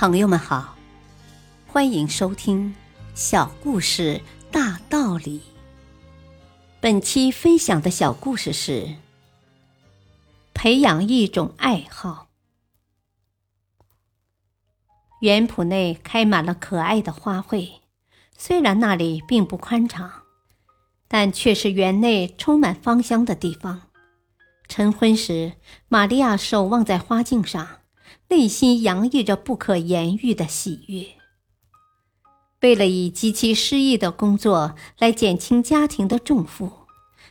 朋友们好，欢迎收听《小故事大道理》。本期分享的小故事是：培养一种爱好。园圃内开满了可爱的花卉，虽然那里并不宽敞，但却是园内充满芳香的地方。晨昏时，玛利亚守望在花径上。内心洋溢着不可言喻的喜悦。为了以极其诗意的工作来减轻家庭的重负，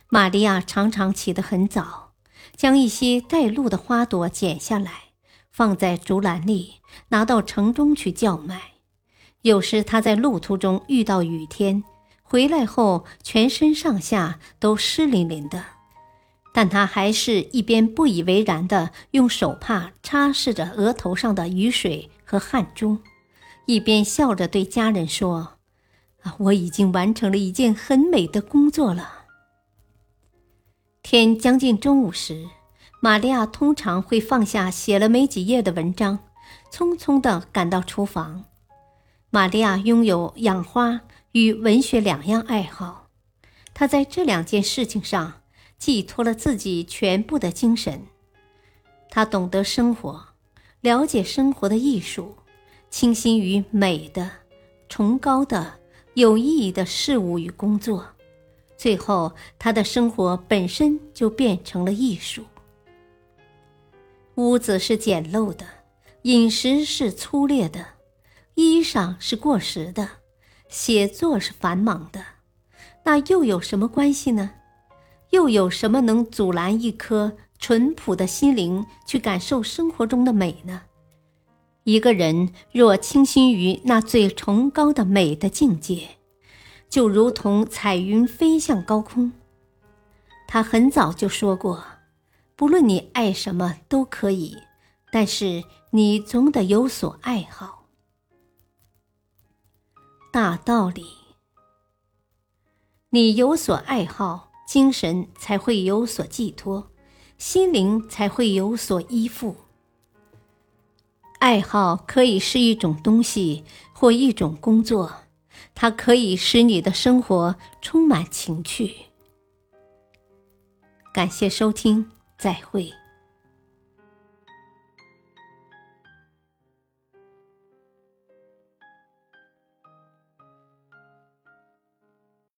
玛利亚常常起得很早，将一些带露的花朵剪下来，放在竹篮里，拿到城中去叫卖。有时她在路途中遇到雨天，回来后全身上下都湿淋淋的。但他还是一边不以为然地用手帕擦拭着额头上的雨水和汗珠，一边笑着对家人说：“啊，我已经完成了一件很美的工作了。”天将近中午时，玛利亚通常会放下写了没几页的文章，匆匆地赶到厨房。玛利亚拥有养花与文学两样爱好，她在这两件事情上。寄托了自己全部的精神，他懂得生活，了解生活的艺术，倾心于美的、崇高的、有意义的事物与工作。最后，他的生活本身就变成了艺术。屋子是简陋的，饮食是粗劣的，衣裳是过时的，写作是繁忙的，那又有什么关系呢？又有什么能阻拦一颗淳朴的心灵去感受生活中的美呢？一个人若倾心于那最崇高的美的境界，就如同彩云飞向高空。他很早就说过：“不论你爱什么都可以，但是你总得有所爱好。”大道理，你有所爱好。精神才会有所寄托，心灵才会有所依附。爱好可以是一种东西或一种工作，它可以使你的生活充满情趣。感谢收听，再会。